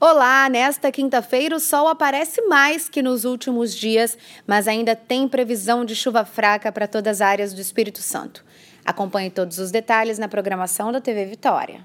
Olá, nesta quinta-feira o sol aparece mais que nos últimos dias, mas ainda tem previsão de chuva fraca para todas as áreas do Espírito Santo. Acompanhe todos os detalhes na programação da TV Vitória.